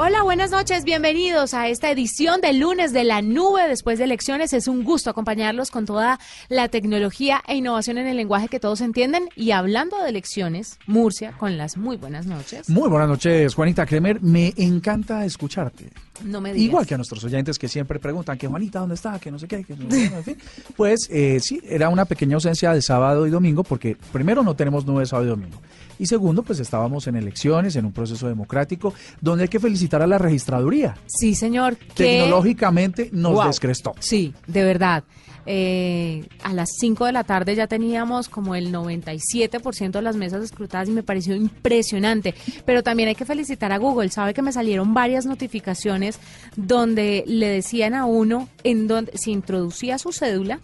Hola, buenas noches, bienvenidos a esta edición del lunes de la nube después de elecciones. Es un gusto acompañarlos con toda la tecnología e innovación en el lenguaje que todos entienden. Y hablando de elecciones, Murcia, con las muy buenas noches. Muy buenas noches, Juanita Kremer. Me encanta escucharte. No me digas. Igual que a nuestros oyentes que siempre preguntan que Juanita, ¿dónde está? Que no sé qué. Que no sé qué, en fin. Pues eh, sí, era una pequeña ausencia de sábado y domingo porque primero no tenemos nube sábado y domingo. Y segundo, pues estábamos en elecciones, en un proceso democrático, donde hay que felicitar a la registraduría. Sí, señor. Tecnológicamente nos Wow. descrestó. Sí, de verdad. Eh, a las 5 de la tarde ya teníamos como el 97% de las mesas escrutadas y me pareció impresionante. Pero también hay que felicitar a Google. Sabe que me salieron varias notificaciones donde le decían a uno en donde se introducía su cédula.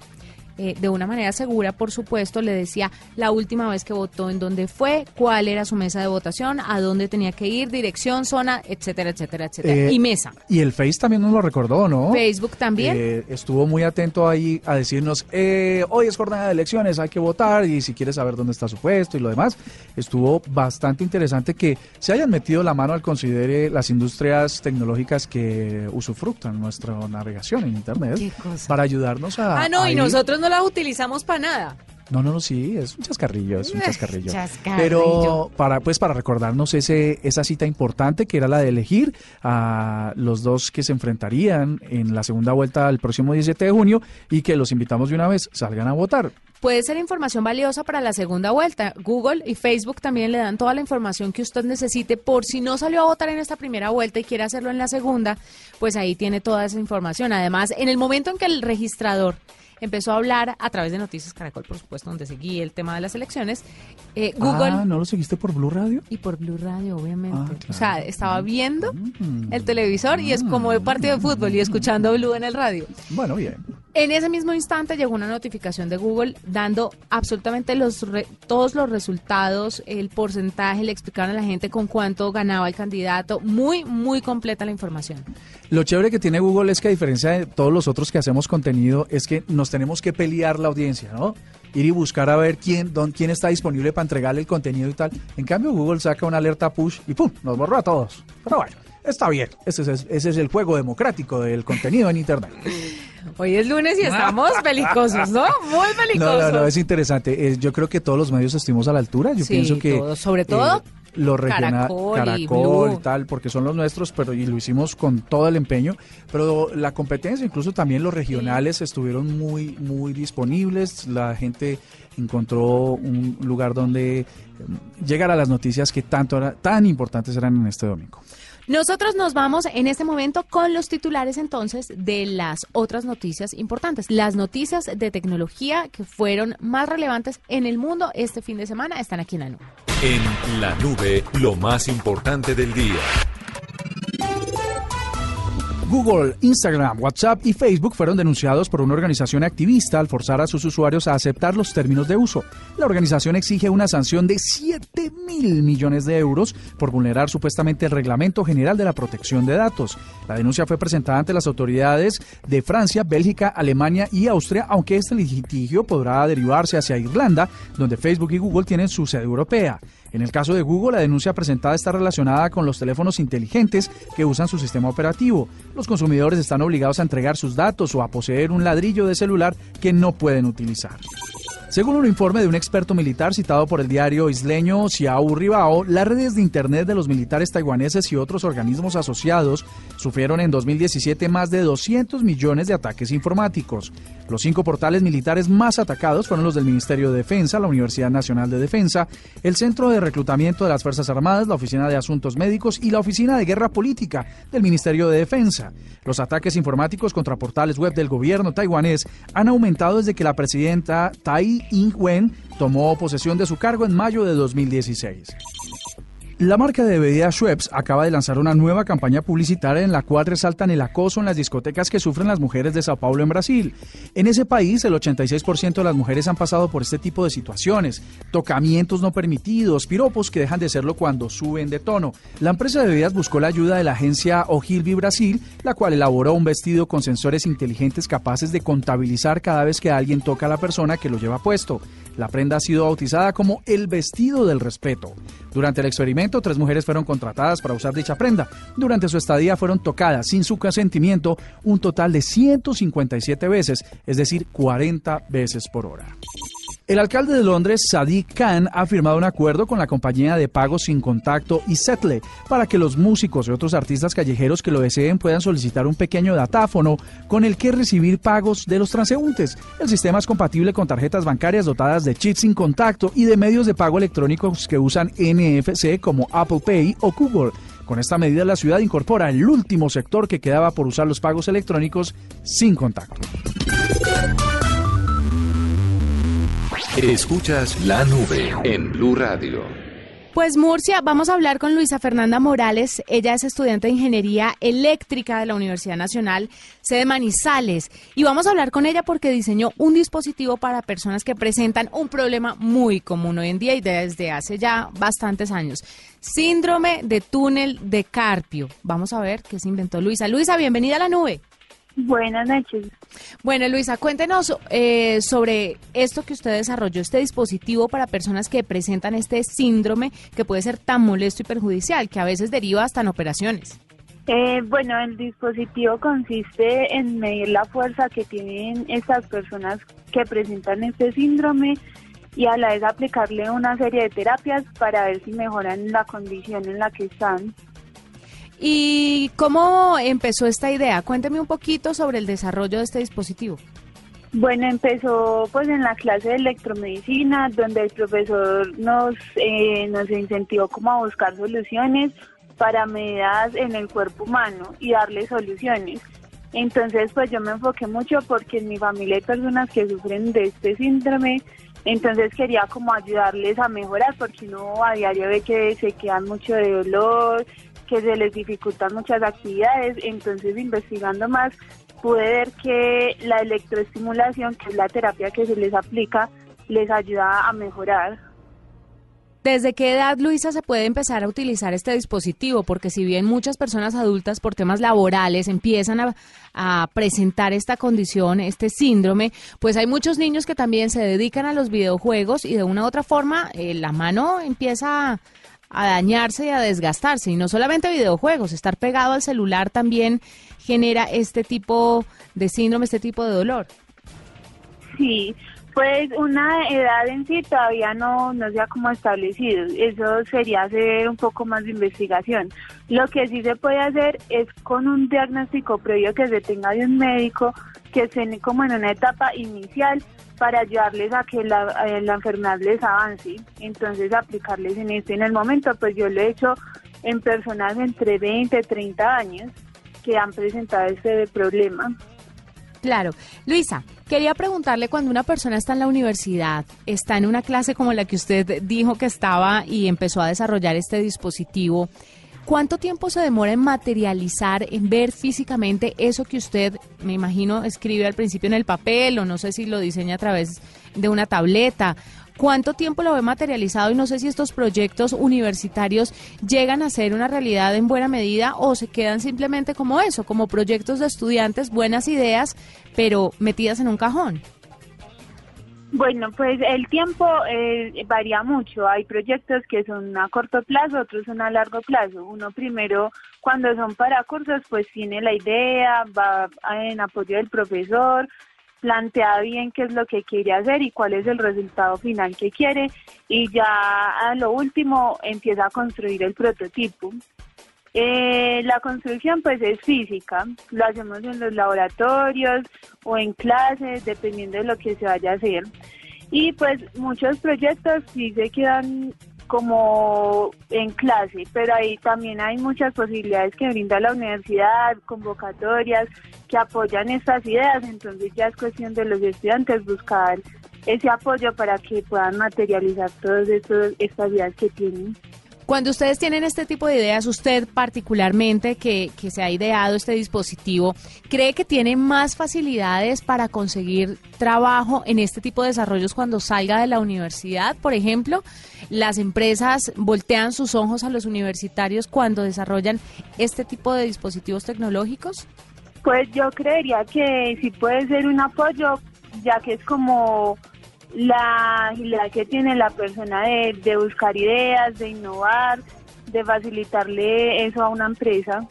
Eh, de una manera segura, por supuesto, le decía la última vez que votó, en dónde fue, cuál era su mesa de votación, a dónde tenía que ir, dirección, zona, etcétera, etcétera, etcétera. Eh, y mesa. Y el Face también nos lo recordó, ¿no? Facebook también. Eh, estuvo muy atento ahí a decirnos, eh, hoy es jornada de elecciones, hay que votar y si quieres saber dónde está su puesto y lo demás. Estuvo bastante interesante que se hayan metido la mano al considere las industrias tecnológicas que usufructan nuestra navegación en Internet Qué cosa. para ayudarnos a... Ah, no, a y nosotros no la utilizamos para nada. No, no, no, sí, es un chascarrillo, es un chascarrillo. chascarrillo. Pero para, pues, para recordarnos ese, esa cita importante que era la de elegir a los dos que se enfrentarían en la segunda vuelta el próximo 17 de junio y que los invitamos de una vez, salgan a votar. Puede ser información valiosa para la segunda vuelta. Google y Facebook también le dan toda la información que usted necesite por si no salió a votar en esta primera vuelta y quiere hacerlo en la segunda, pues ahí tiene toda esa información. Además, en el momento en que el registrador empezó a hablar a través de Noticias Caracol, por supuesto, donde seguí el tema de las elecciones, eh, Google Ah, ¿no lo seguiste por Blue Radio? y por Blue Radio, obviamente. Ah, O sea, estaba viendo Mm. el televisor y es como el partido de fútbol y escuchando Blue en el radio. Bueno, bien. En ese mismo instante llegó una notificación de Google dando absolutamente los re- todos los resultados, el porcentaje, le explicaron a la gente con cuánto ganaba el candidato. Muy, muy completa la información. Lo chévere que tiene Google es que a diferencia de todos los otros que hacemos contenido, es que nos tenemos que pelear la audiencia, ¿no? Ir y buscar a ver quién, don, quién está disponible para entregarle el contenido y tal. En cambio, Google saca una alerta push y ¡pum! Nos borró a todos. Pero bueno, está bien. Ese es, ese es el juego democrático del contenido en Internet. Hoy es lunes y estamos belicosos, ¿no? Muy No, belicosos. no, no, es interesante. Eh, yo creo que todos los medios estuvimos a la altura. Yo Sí, pienso que. Sobre todo, lo regional, Caracol Caracol y tal, porque son los nuestros, pero y lo hicimos con todo el empeño. Pero la competencia, incluso también los regionales estuvieron muy, muy disponibles. La gente encontró un lugar donde eh, llegar a las noticias que tanto era, tan importantes eran en este domingo. Nosotros nos vamos en este momento con los titulares entonces de las otras noticias importantes. Las noticias de tecnología que fueron más relevantes en el mundo este fin de semana están aquí en la nube. En la nube, lo más importante del día. Google, Instagram, WhatsApp y Facebook fueron denunciados por una organización activista al forzar a sus usuarios a aceptar los términos de uso. La organización exige una sanción de 7 mil millones de euros por vulnerar supuestamente el Reglamento General de la Protección de Datos. La denuncia fue presentada ante las autoridades de Francia, Bélgica, Alemania y Austria, aunque este litigio podrá derivarse hacia Irlanda, donde Facebook y Google tienen su sede europea. En el caso de Google, la denuncia presentada está relacionada con los teléfonos inteligentes que usan su sistema operativo. Consumidores están obligados a entregar sus datos o a poseer un ladrillo de celular que no pueden utilizar. Según un informe de un experto militar citado por el diario isleño Xiao Ribao, las redes de Internet de los militares taiwaneses y otros organismos asociados sufrieron en 2017 más de 200 millones de ataques informáticos. Los cinco portales militares más atacados fueron los del Ministerio de Defensa, la Universidad Nacional de Defensa, el Centro de Reclutamiento de las Fuerzas Armadas, la Oficina de Asuntos Médicos y la Oficina de Guerra Política del Ministerio de Defensa. Los ataques informáticos contra portales web del gobierno taiwanés han aumentado desde que la presidenta Tai Ing-wen tomó posesión de su cargo en mayo de 2016. La marca de bebidas Schweppes acaba de lanzar una nueva campaña publicitaria en la cual resaltan el acoso en las discotecas que sufren las mujeres de Sao Paulo en Brasil. En ese país, el 86% de las mujeres han pasado por este tipo de situaciones, tocamientos no permitidos, piropos que dejan de serlo cuando suben de tono. La empresa de bebidas buscó la ayuda de la agencia Ogilvy Brasil, la cual elaboró un vestido con sensores inteligentes capaces de contabilizar cada vez que alguien toca a la persona que lo lleva puesto. La prenda ha sido bautizada como el vestido del respeto. Durante el experimento, tres mujeres fueron contratadas para usar dicha prenda. Durante su estadía fueron tocadas sin su consentimiento un total de 157 veces, es decir, 40 veces por hora. El alcalde de Londres, Sadiq Khan, ha firmado un acuerdo con la compañía de pagos sin contacto y Settle para que los músicos y otros artistas callejeros que lo deseen puedan solicitar un pequeño datáfono con el que recibir pagos de los transeúntes. El sistema es compatible con tarjetas bancarias dotadas de chips sin contacto y de medios de pago electrónicos que usan NFC como Apple Pay o Google. Con esta medida la ciudad incorpora el último sector que quedaba por usar los pagos electrónicos sin contacto. Escuchas la nube en Blue Radio. Pues Murcia, vamos a hablar con Luisa Fernanda Morales. Ella es estudiante de Ingeniería Eléctrica de la Universidad Nacional, sede Manizales. Y vamos a hablar con ella porque diseñó un dispositivo para personas que presentan un problema muy común hoy en día y desde hace ya bastantes años. Síndrome de túnel de carpio. Vamos a ver qué se inventó Luisa. Luisa, bienvenida a la nube. Buenas noches. Bueno, Luisa, cuéntenos eh, sobre esto que usted desarrolló, este dispositivo para personas que presentan este síndrome que puede ser tan molesto y perjudicial, que a veces deriva hasta en operaciones. Eh, bueno, el dispositivo consiste en medir la fuerza que tienen estas personas que presentan este síndrome y a la vez aplicarle una serie de terapias para ver si mejoran la condición en la que están. ¿Y cómo empezó esta idea? Cuénteme un poquito sobre el desarrollo de este dispositivo. Bueno, empezó pues en la clase de electromedicina, donde el profesor nos, eh, nos incentivó como a buscar soluciones para medidas en el cuerpo humano y darle soluciones. Entonces, pues yo me enfoqué mucho porque en mi familia hay personas que sufren de este síndrome, entonces quería como ayudarles a mejorar porque uno a diario ve que se quedan mucho de dolor, que se les dificultan muchas actividades, entonces investigando más pude ver que la electroestimulación, que es la terapia que se les aplica, les ayuda a mejorar. ¿Desde qué edad, Luisa, se puede empezar a utilizar este dispositivo? Porque si bien muchas personas adultas por temas laborales empiezan a, presentar esta condición, este síndrome, pues hay muchos niños que también se dedican a los videojuegos y de una u otra forma eh, la mano empieza a dañarse y a desgastarse. Y no solamente videojuegos, estar pegado al celular también genera este tipo de síndrome, este tipo de dolor. Sí, pues una edad en sí todavía no, no se ha como establecido. Eso sería hacer un poco más de investigación. Lo que sí se puede hacer es con un diagnóstico previo que se tenga de un médico que esté como en una etapa inicial para ayudarles a que la, la enfermedad les avance. Entonces aplicarles en esto. En el momento pues yo lo he hecho en personas entre 20 y 30 años que han presentado este problema. Claro. Luisa, quería preguntarle cuando una persona está en la universidad, está en una clase como la que usted dijo que estaba y empezó a desarrollar este dispositivo, ¿cuánto tiempo se demora en materializar, en ver físicamente eso que usted, me imagino, escribe al principio en el papel o no sé si lo diseña a través de una tableta? ¿Cuánto tiempo lo ve materializado? Y no sé si estos proyectos universitarios llegan a ser una realidad en buena medida o se quedan simplemente como eso, como proyectos de estudiantes, buenas ideas, pero metidas en un cajón. Bueno, pues el tiempo eh, varía mucho. Hay proyectos que son a corto plazo, otros son a largo plazo. Uno primero, cuando son para cursos, pues tiene la idea, va en apoyo del profesor, plantea bien qué es lo que quiere hacer y cuál es el resultado final que quiere y ya a lo último empieza a construir el prototipo. Eh, la construcción pues es física, lo hacemos en los laboratorios o en clases, dependiendo de lo que se vaya a hacer. Y pues muchos proyectos sí se quedan como en clase, pero ahí también hay muchas posibilidades que brinda la universidad, convocatorias que apoyan estas ideas, entonces ya es cuestión de los estudiantes buscar ese apoyo para que puedan materializar todas estas ideas que tienen. Cuando ustedes tienen este tipo de ideas, usted particularmente que, que se ha ideado este dispositivo, ¿cree que tiene más facilidades para conseguir trabajo en este tipo de desarrollos cuando salga de la universidad? Por ejemplo, las empresas voltean sus ojos a los universitarios cuando desarrollan este tipo de dispositivos tecnológicos. Pues yo creería que sí puede ser un apoyo, ya que es como la agilidad que tiene la persona de, de buscar ideas, de innovar, de facilitarle eso a una empresa.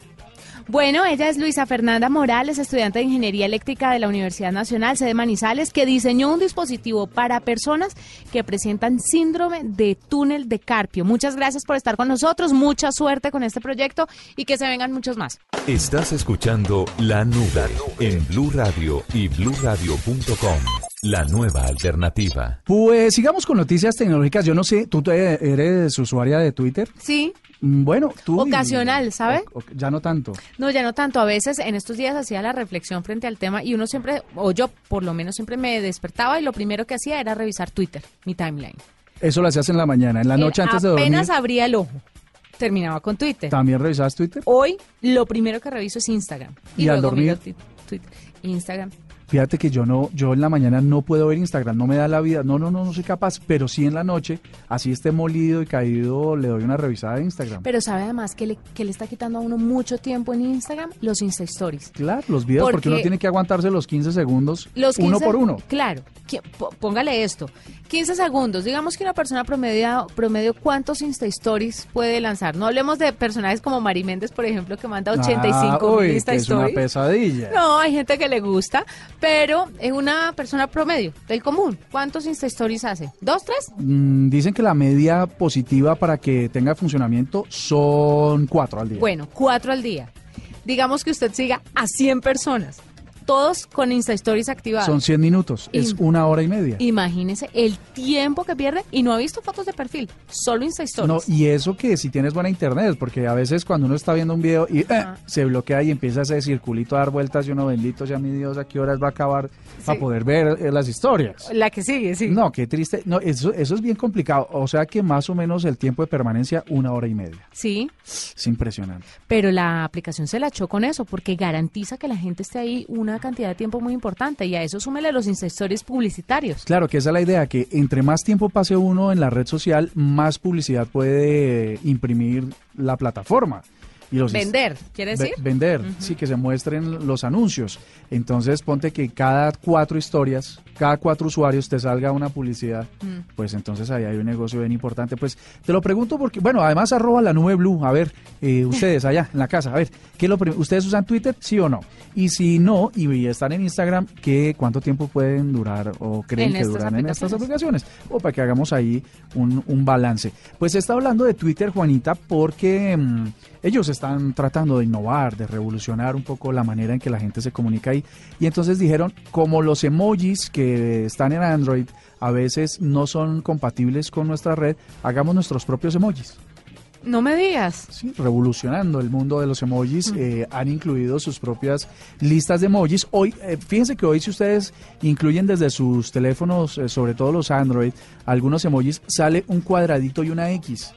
Bueno, ella es Luisa Fernanda Morales, estudiante de Ingeniería Eléctrica de la Universidad Nacional sede Manizales, que diseñó un dispositivo para personas que presentan síndrome de túnel de carpio. Muchas gracias por estar con nosotros, mucha suerte con este proyecto y que se vengan muchos más. Estás escuchando La Nube en Blue Radio y bluradio.com. La nueva alternativa. Pues sigamos con noticias tecnológicas. Yo no sé, ¿tú eres usuaria de Twitter? Sí, Mm, Bueno, tú... Ocasional, ¿sabe? o- o- ya no tanto. No, ya no tanto. A veces en estos días hacía la reflexión frente al tema y uno siempre, o yo por lo menos siempre me despertaba y lo primero que hacía era revisar Twitter, mi timeline. Eso lo hacías en la mañana, en la noche antes de dormir. Apenas abría el ojo, terminaba con Twitter. ¿También revisabas Twitter? Hoy lo primero que reviso es Instagram. ¿Y al dormir? Twitter. Instagram. Fíjate que yo no, yo en la mañana no puedo ver Instagram, no me da la vida, no, no, no, no soy capaz, pero sí en la noche, así esté molido y caído, le doy una revisada a Instagram. Pero sabe además que le, que le está quitando a uno mucho tiempo en Instagram los Insta Stories. Claro, los videos, porque, Porque- uno tiene que aguantarse los 15 segundos, Los uno 15 por uno. Claro. que- Póngale esto. 15 segundos. Digamos que una persona promedio, promedio ¿cuántos Insta Stories puede lanzar? No hablemos de personajes como Mari Méndez, por ejemplo, que manda 85 Ah, uy, Insta que es una Stories. pesadilla. No, hay gente que le gusta, pero es una persona promedio del común. ¿Cuántos Insta Stories hace? ¿Dos, tres? Mm, dicen que la media positiva para que tenga funcionamiento son cuatro al día. Bueno, cuatro al día. Digamos que usted siga a 100 personas, todos con Insta Stories activados. Son 100 minutos, es una hora y media. Imagínese el tiempo que pierde y no ha visto fotos de perfil, solo Insta No, Stories. y eso que si tienes buena internet, porque a veces cuando uno está viendo un video y eh, se bloquea y empieza ese circulito a dar vueltas y uno bendito sea mi Dios, ¿a qué horas va a acabar para Sí. poder ver eh, las historias? La que sigue, sí. No, qué triste. No, eso, eso es bien complicado. O sea que más o menos el tiempo de permanencia, una hora y media. Sí, Es impresionante. pero la aplicación se la echó con eso porque garantiza que la gente esté ahí una cantidad de tiempo muy importante y a eso súmele los Insta Stories publicitarios. Claro que esa es la idea, que entre más tiempo pase uno en la red social, más publicidad puede imprimir la plataforma. Y los Vender, ¿quiere Ve- decir? vender, sí, que se muestren los anuncios. Entonces, ponte que cada cuatro historias, cada cuatro usuarios te salga una publicidad, Mm. pues entonces ahí hay un negocio bien importante. Pues te lo pregunto porque, bueno, además arroba la nube blue, a ver, eh, ustedes allá en la casa, a ver, ¿qué lo ¿ustedes usan Twitter, sí o no? Y si no, y están en Instagram, ¿qué, ¿cuánto tiempo pueden durar o creen En que duran en estas aplicaciones. O para que hagamos ahí un, un balance. Pues está hablando de Twitter, Juanita, porque mm, ellos están tratando de innovar, de revolucionar un poco la manera en que la gente se comunica ahí. Y entonces dijeron, como los emojis que están en Android a veces no son compatibles con nuestra red, hagamos nuestros propios emojis. No me digas. Sí, revolucionando el mundo de los emojis, eh, han incluido sus propias listas de emojis. Hoy, eh, fíjense que hoy si ustedes incluyen desde sus teléfonos, eh, sobre todo los Android, algunos emojis, sale un cuadradito y una X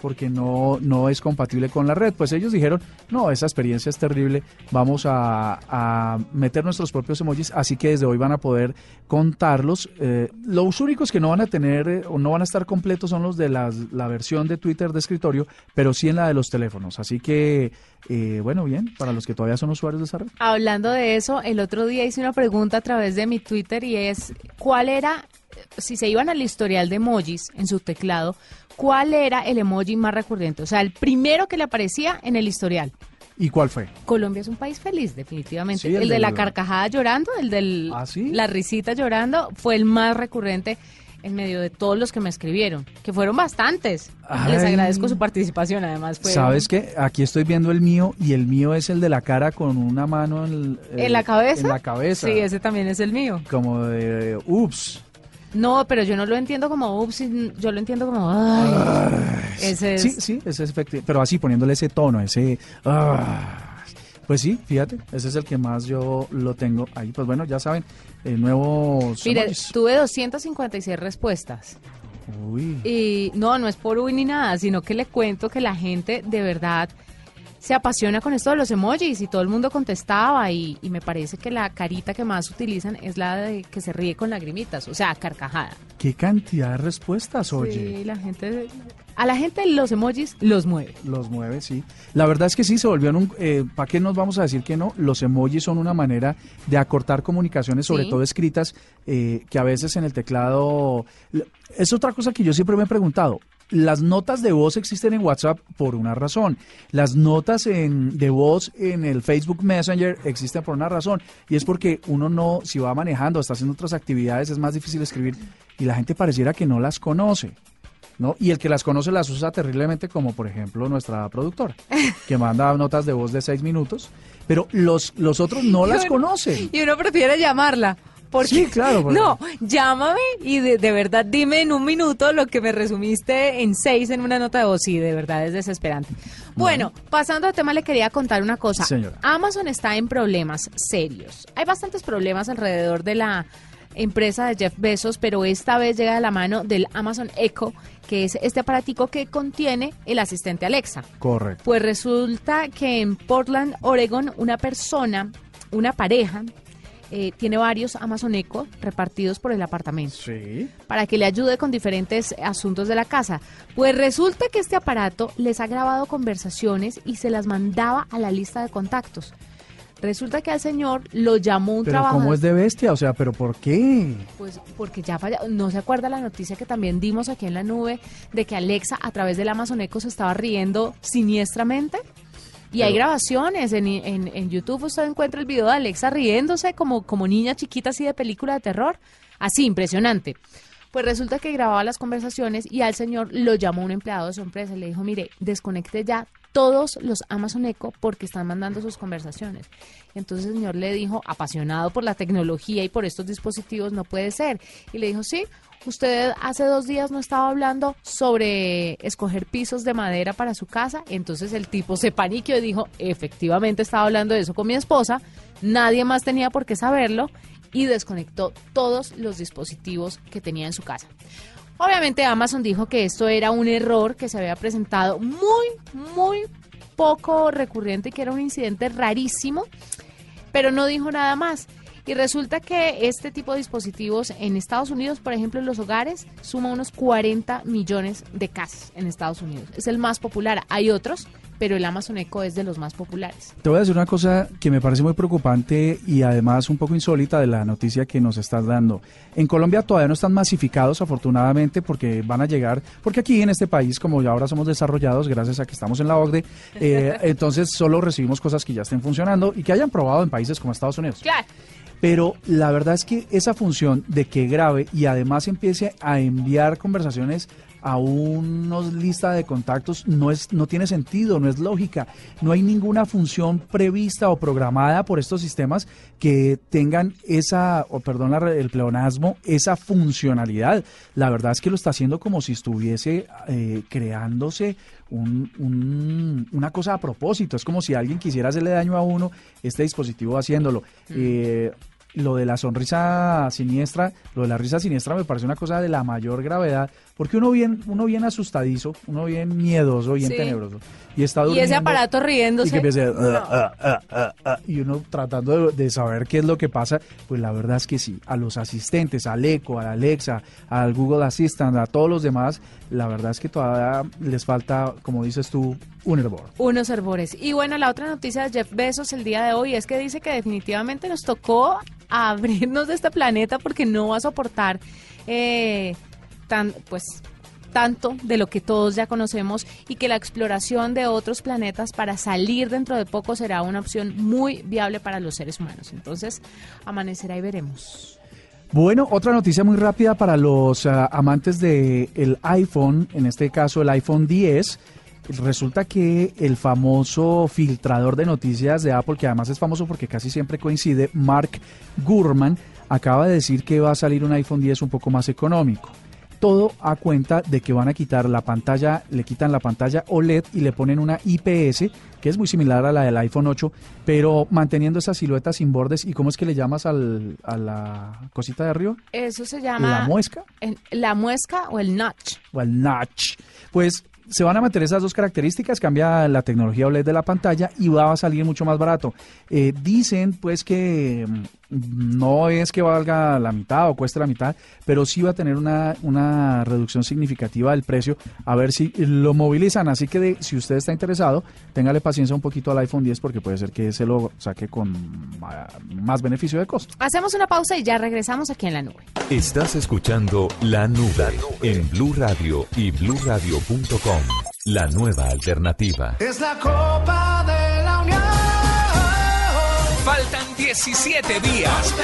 porque no, no es compatible con la red. Pues ellos dijeron, no, esa experiencia es terrible, vamos a, a meter nuestros propios emojis, así que desde hoy van a poder contarlos. Eh, los únicos que no van a tener eh, o no van a estar completos son los de las- la versión de Twitter de escritorio, pero sí en la de los teléfonos. Así que, eh, bueno, bien, para los que todavía son usuarios de esa red. Hablando de eso, el otro día hice una pregunta a través de mi Twitter y es, ¿cuál era, si se iban al historial de emojis en su teclado, cuál era el emoji más recurrente? O sea, el primero que le aparecía en el historial. ¿Y cuál fue? Colombia es un país feliz, definitivamente. Sí, el, el de la carcajada llorando, el de ¿Ah, sí? la risita llorando, fue el más recurrente en medio de todos los que me escribieron, que fueron bastantes. Les agradezco su participación, además. Fue ¿Sabes qué? Aquí estoy viendo el mío y el mío es el de la cara con una mano en, el- ¿En la cabeza? En la cabeza. Sí, ese también es el mío. Como de, ups. No, pero yo no lo entiendo como ups, yo lo entiendo como ay. Ese es Sí, sí, ese es efectivo. Pero así poniéndole ese tono, ese. ah. Pues sí, fíjate, ese es el que más yo lo tengo ahí. Pues bueno, ya saben, eh, nuevos. Mire, emojis. tuve 256 respuestas. Uy. Y no, no es por uy ni nada, sino que le cuento que la gente de verdad se apasiona con esto de los emojis y todo el mundo contestaba y, me parece que la carita que más utilizan es la de que se ríe con lagrimitas, o sea, carcajada. ¿Qué cantidad de respuestas, oye? Sí, la gente... A la gente los emojis los mueve. Los mueve, sí. La verdad es que sí, se volvieron un... Eh, ¿Para qué nos vamos a decir que no? Los emojis son una manera de acortar comunicaciones, sobre todo escritas, eh, que a veces en el teclado... Es otra cosa que yo siempre me he preguntado las notas de voz existen en WhatsApp por una razón. Las notas en, de voz en el Facebook Messenger existen por una razón. Y es porque uno no, si va manejando, está haciendo otras actividades, es más difícil escribir. Y la gente pareciera que no las conoce. ¿No? Y el que las conoce las usa terriblemente, como por ejemplo nuestra productora, que manda notas de voz de seis minutos, pero los, los otros no las conocen. Y uno prefiere llamarla sí, claro. No, llámame y de, verdad dime en un minuto lo que me resumiste en seis en una nota de voz. Sí, de verdad es desesperante. Bueno, pasando al tema, le quería contar una cosa. Amazon está en problemas serios. Hay bastantes problemas alrededor de la empresa de Jeff Bezos, pero esta vez llega de la mano del Amazon Echo, que es este aparatico que contiene el asistente Alexa. Correcto. Pues resulta que en Portland, Oregon, una persona, una pareja, eh, tiene varios Amazon Echo repartidos por el apartamento. Sí. Para que le ayude con diferentes asuntos de la casa. Pues resulta que este aparato les ha grabado conversaciones y se las mandaba a la lista de contactos. Resulta que al señor lo llamó un ¿Pero ¿Cómo es de bestia? O sea, ¿pero por qué? Pues porque ya falla. ¿No se acuerda la noticia que también dimos aquí en la nube de que Alexa a través del Amazon Echo se estaba riendo siniestramente? Y hay grabaciones en, en, YouTube, usted encuentra el video de Alexa riéndose como, como niña chiquita así de película de terror. Así, impresionante. Pues resulta que grababa las conversaciones y al señor lo llamó un empleado de su empresa y le dijo, mire, desconecte ya todos los Amazon Echo porque están mandando sus conversaciones. Entonces el señor le dijo, apasionado por la tecnología y por estos dispositivos, no puede ser. Y le dijo, sí, usted hace dos días no estaba hablando sobre escoger pisos de madera para su casa. Entonces el tipo se paniqueó y dijo, efectivamente estaba hablando de eso con mi esposa, nadie más tenía por qué saberlo y desconectó todos los dispositivos que tenía en su casa. Obviamente Amazon dijo que esto era un error que se había presentado muy, muy poco recurrente que era un incidente rarísimo, pero no dijo nada más. Y resulta que este tipo de dispositivos en Estados Unidos, por ejemplo, en los hogares, suma unos 40 millones de casas en Estados Unidos. Es el más popular. Hay otros pero el Amazon Echo es de los más populares. Te voy a decir una cosa que me parece muy preocupante y además un poco insólita de la noticia que nos estás dando. En Colombia todavía no están masificados, afortunadamente, porque van a llegar, porque aquí en este país, como ya ahora somos desarrollados, gracias a que estamos en la OCDE, eh, entonces solo recibimos cosas que ya estén funcionando y que hayan probado en países como Estados Unidos. Claro. Pero la verdad es que esa función de que grabe y además empiece a enviar conversaciones a unos lista de contactos no es no tiene sentido, no es lógica. No hay ninguna función prevista o programada por estos sistemas que tengan esa, o perdón el pleonasmo, esa funcionalidad. La verdad es que lo está haciendo como si estuviese eh, creándose una cosa a propósito. Es como si alguien quisiera hacerle daño a uno, este dispositivo haciéndolo. Eh, lo de la sonrisa siniestra, lo de la risa siniestra me parece una cosa de la mayor gravedad, porque uno bien, uno bien asustadizo, uno bien miedoso, bien tenebroso. Y está Y ese aparato riéndose. Y, ah, ah, ah, y uno tratando de, saber qué es lo que pasa, pues la verdad es que sí, a los asistentes, al Echo, a Alexa, al Google Assistant, a todos los demás, la verdad es que todavía les falta, como dices tú, un hervor. Unos hervores. Y bueno, la otra noticia de Jeff Bezos el día de hoy es que dice que definitivamente nos tocó abrirnos de este planeta porque no va a soportar eh, tan, pues tanto de lo que todos ya conocemos y que la exploración de otros planetas para salir dentro de poco será una opción muy viable para los seres humanos. Entonces, amanecerá y veremos. Bueno, otra noticia muy rápida para los ah, amantes del el iPhone, en este caso el iPhone 10 Resulta que el famoso filtrador de noticias de Apple, que además es famoso porque casi siempre coincide, Mark Gurman, acaba de decir que va a salir un iPhone 10 un poco más económico. Todo a cuenta de que van a quitar la pantalla, le quitan la pantalla OLED y le ponen una IPS, que es muy similar a la del iPhone 8, pero manteniendo esa silueta sin bordes. ¿Y cómo es que le llamas al, a la cosita de arriba? Eso se llama... ¿La muesca? la muesca o el notch. O el notch. Pues se van a mantener esas dos características, cambia la tecnología OLED de la pantalla y va a salir mucho más barato. Eh, dicen pues que mm, no es que valga la mitad o cueste la mitad, pero sí va a tener una, una reducción significativa del precio, a ver si lo movilizan. Así que si usted está interesado, téngale paciencia un poquito al iPhone 10 porque puede ser que se lo saque con más beneficio de costo. Hacemos una pausa y ya regresamos aquí en la nube. Estás escuchando La Nube, en Blue Radio y bluradio.com. La nueva alternativa. Es la Copa de la Unión. Faltan 17 días.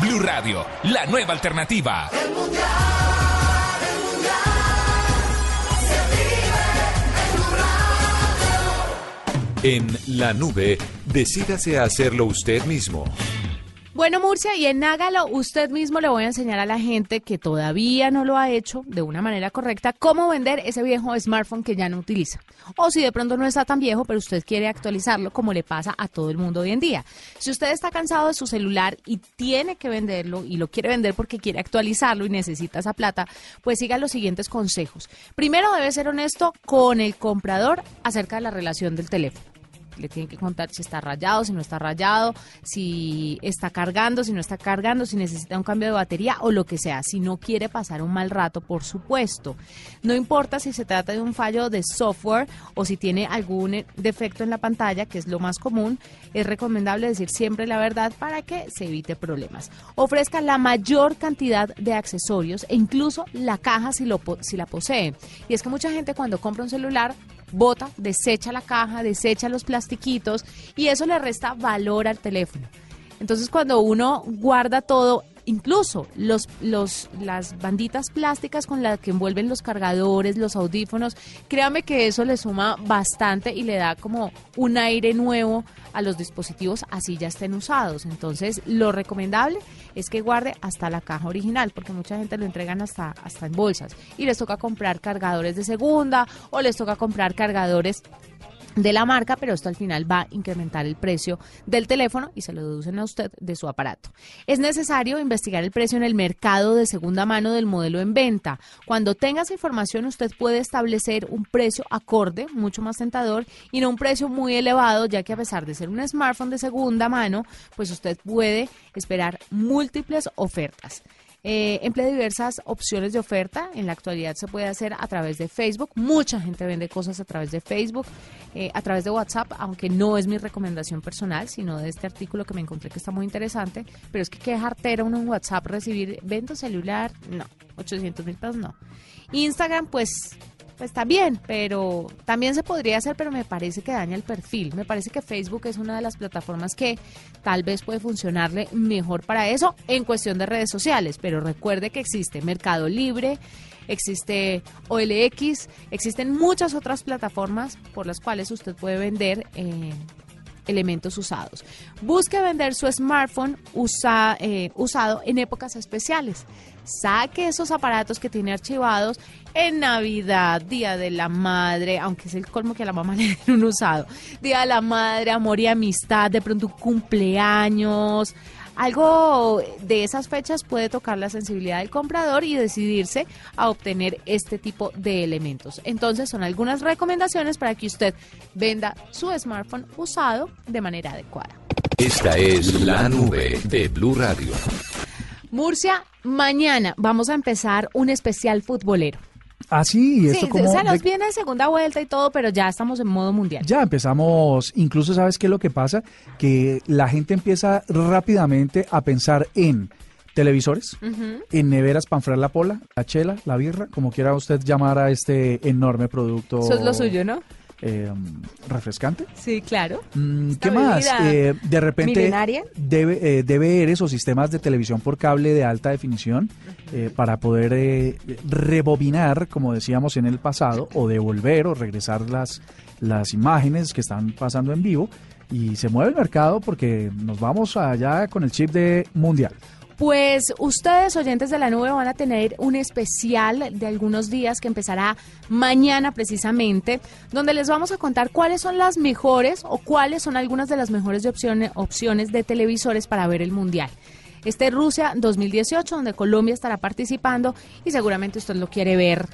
Blue Radio, la nueva alternativa. El mundial, el mundial se vive en En la nube, decídase a hacerlo usted mismo. Bueno, Murcia, y en Hágalo, usted mismo le voy a enseñar a la gente que todavía no lo ha hecho de una manera correcta, cómo vender ese viejo smartphone que ya no utiliza. O si de pronto no está tan viejo, pero usted quiere actualizarlo, como le pasa a todo el mundo hoy en día. Si usted está cansado de su celular y tiene que venderlo, y lo quiere vender porque quiere actualizarlo y necesita esa plata, pues siga los siguientes consejos. Primero, debe ser honesto con el comprador acerca de la relación del teléfono le tienen que contar si está rayado, si no está rayado, si está cargando, si no está cargando, si necesita un cambio de batería o lo que sea, si no quiere pasar un mal rato, por supuesto. No importa si se trata de un fallo de software o si tiene algún defecto en la pantalla, que es lo más común, es recomendable decir siempre la verdad para que se evite problemas. Ofrezca la mayor cantidad de accesorios e incluso la caja si, lo, si la posee. Y es que mucha gente cuando compra un celular bota, desecha la caja, desecha los plastiquitos y eso le resta valor al teléfono. Entonces cuando uno guarda todo incluso los, los, las banditas plásticas con las que envuelven los cargadores, los audífonos, créame que eso le suma bastante y le da como un aire nuevo a los dispositivos así ya estén usados. Entonces, lo recomendable es que guarde hasta la caja original, porque mucha gente lo entregan hasta, hasta en bolsas y les toca comprar cargadores de segunda o les toca comprar cargadores de la marca, pero esto al final va a incrementar el precio del teléfono y se lo deducen a usted de su aparato. Es necesario investigar el precio en el mercado de segunda mano del modelo en venta. Cuando tenga esa información, usted puede establecer un precio acorde, mucho más tentador, y no un precio muy elevado, ya que a pesar de ser un smartphone de segunda mano, pues usted puede esperar múltiples ofertas. Eh, emplea diversas opciones de oferta. En la actualidad se puede hacer a través de Facebook. Mucha gente vende cosas a través de Facebook, eh, a través de WhatsApp, aunque no es mi recomendación personal, sino de este artículo que me encontré que está muy interesante. Pero es que qué jartera uno en WhatsApp recibir vento celular, no. 800 mil pesos, no. Instagram, pues pues bien, pero también se podría hacer, pero me parece que daña el perfil. Me parece que Facebook es una de las plataformas que tal vez puede funcionarle mejor para eso en cuestión de redes sociales, pero recuerde que existe Mercado Libre, existe OLX, existen muchas otras plataformas por las cuales usted puede vender eh, elementos usados. Busque vender su smartphone eh, usado en épocas especiales. Saque esos aparatos que tiene archivados en Navidad, Día de la Madre, aunque es el colmo que la mamá le den un usado. Día de la Madre, amor y amistad, de pronto cumpleaños. Algo de esas fechas puede tocar la sensibilidad del comprador y decidirse a obtener este tipo de elementos. Entonces son algunas recomendaciones para que usted venda su smartphone usado de manera adecuada. Esta es la nube de Blue Radio. Murcia, mañana vamos a empezar un especial futbolero. Ah, sí, esto como... se nos viene segunda vuelta y todo, pero ya estamos en modo mundial. Ya empezamos, incluso sabes qué es lo que pasa, que la gente empieza rápidamente a pensar en televisores, en neveras para enfriar la pola, la chela, la birra, como quiera usted llamar a este enorme producto. Eso es lo suyo, ¿no? Eh, refrescante. Sí, claro. Mm, ¿Qué más? Eh, de repente debe, eh, debe ver esos sistemas de televisión por cable de alta definición para poder rebobinar, como decíamos en el pasado, o devolver o regresar las, las imágenes que están pasando en vivo y se mueve el mercado porque nos vamos allá con el chip de mundial. Pues ustedes, oyentes de la nube, van a tener un especial de algunos días que empezará mañana precisamente, donde les vamos a contar cuáles son las mejores o cuáles son algunas de las mejores opciones, opciones de televisores para ver el Mundial. Este es Rusia 2018, donde Colombia estará participando y seguramente usted lo quiere ver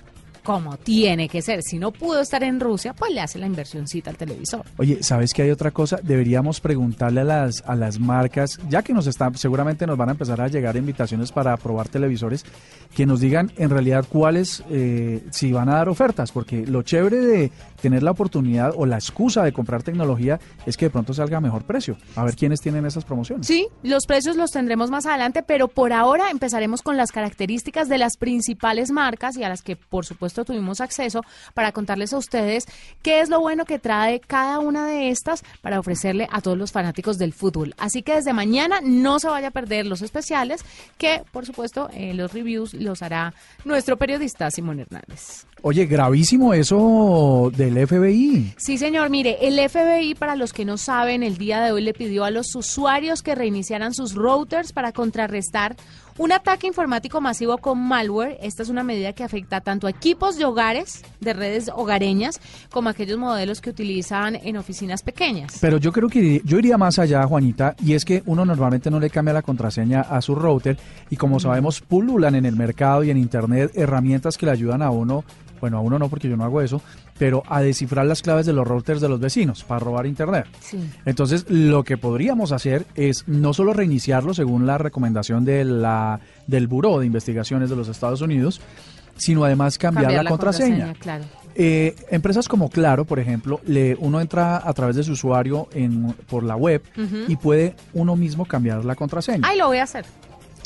como tiene que ser. Si no pudo estar en Rusia, pues le hace la inversioncita al televisor. Oye, ¿sabes que hay otra cosa? Deberíamos preguntarle a las, a las marcas, ya que nos están, seguramente nos van a empezar a llegar invitaciones para probar televisores, que nos digan en realidad cuáles, eh, si van a dar ofertas, porque lo chévere de tener la oportunidad o la excusa de comprar tecnología es que de pronto salga a mejor precio. A ver quiénes tienen esas promociones. Sí, los precios los tendremos más adelante, pero por ahora empezaremos con las características de las principales marcas y a las que por supuesto tuvimos acceso para contarles a ustedes qué es lo bueno que trae cada una de estas para ofrecerle a todos los fanáticos del fútbol. Así que desde mañana no se vaya a perder los especiales que por supuesto eh, los reviews los hará nuestro periodista Simón Hernández. Oye, gravísimo eso del FBI. Sí, señor. Mire, el FBI, para los que no saben, el día de hoy le pidió a los usuarios que reiniciaran sus routers para contrarrestar un ataque informático masivo con malware. Esta es una medida que afecta tanto a equipos de hogares, de redes hogareñas, como a aquellos modelos que utilizan en oficinas pequeñas. Pero yo creo que yo iría más allá, Juanita, y es que uno normalmente no le cambia la contraseña a su router y como sabemos, pululan en el mercado y en Internet herramientas que le ayudan a uno bueno, a uno no porque yo no hago eso, pero a descifrar las claves de los routers de los vecinos para robar internet. Entonces, lo que podríamos hacer es no solo reiniciarlo según la recomendación de la, del Buró de Investigaciones de los Estados Unidos, sino además cambiar, la, contraseña. Eh, empresas como Claro, por ejemplo, le, uno entra a través de su usuario en, por la web y puede uno mismo cambiar la contraseña. Ay, lo voy a hacer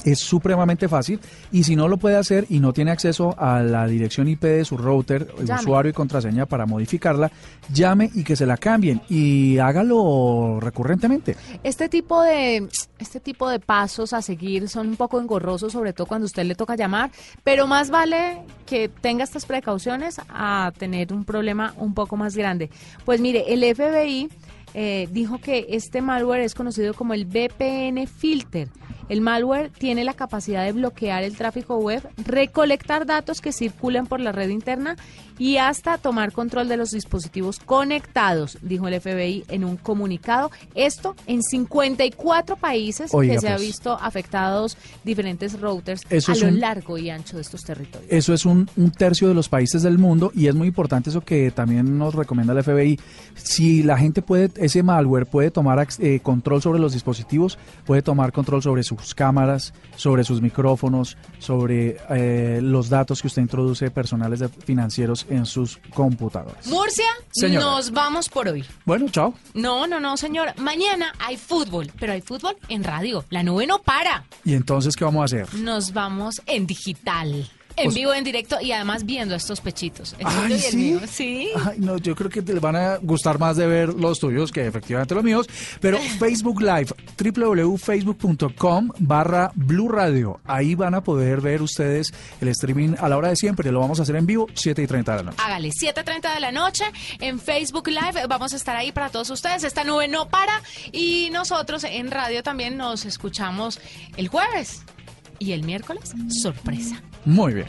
es supremamente fácil y si no lo puede hacer y no tiene acceso a la dirección IP de su router, usuario y contraseña para modificarla, llame y que se la cambien y hágalo recurrentemente. Este tipo de este tipo de pasos a seguir son un poco engorrosos, sobre todo cuando usted le toca llamar, pero más vale que tenga estas precauciones a tener un problema un poco más grande. Pues mire, el FBI eh, dijo que este malware es conocido como el VPN filter. El malware tiene la capacidad de bloquear el tráfico web, recolectar datos que circulan por la red interna y hasta tomar control de los dispositivos conectados, dijo el FBI en un comunicado. Esto en 54 países que se ha pues. visto afectados diferentes routers a lo largo y ancho de estos territorios. Eso es un, un tercio de los países del mundo y es muy importante eso que también nos recomienda el FBI. Si la gente puede ese malware puede tomar eh, control sobre los dispositivos, puede tomar control sobre sus cámaras, sobre sus micrófonos, sobre eh, los datos que usted introduce personales financieros en sus computadores. Murcia, nos vamos por hoy. Bueno, chao. No, no, no, señor. Mañana hay fútbol, pero hay fútbol en radio. La nube no para. ¿Y entonces qué vamos a hacer? Nos vamos en digital. En vivo, en directo y además viendo estos pechitos. Ay, ¿sí? sí. Ay, no, yo creo que te van a gustar más de ver los tuyos que efectivamente los míos. Pero Facebook Live, www.facebook.com barra Blue Radio. Ahí van a poder ver ustedes el streaming a la hora de siempre. Lo vamos a hacer en vivo, 7 y 30 de la noche. Hágale, 7 y 30 de la noche en Facebook Live. Vamos a estar ahí para todos ustedes. Esta nube no para. Y nosotros en radio también nos escuchamos el jueves. Y el miércoles, sorpresa. Muy bien.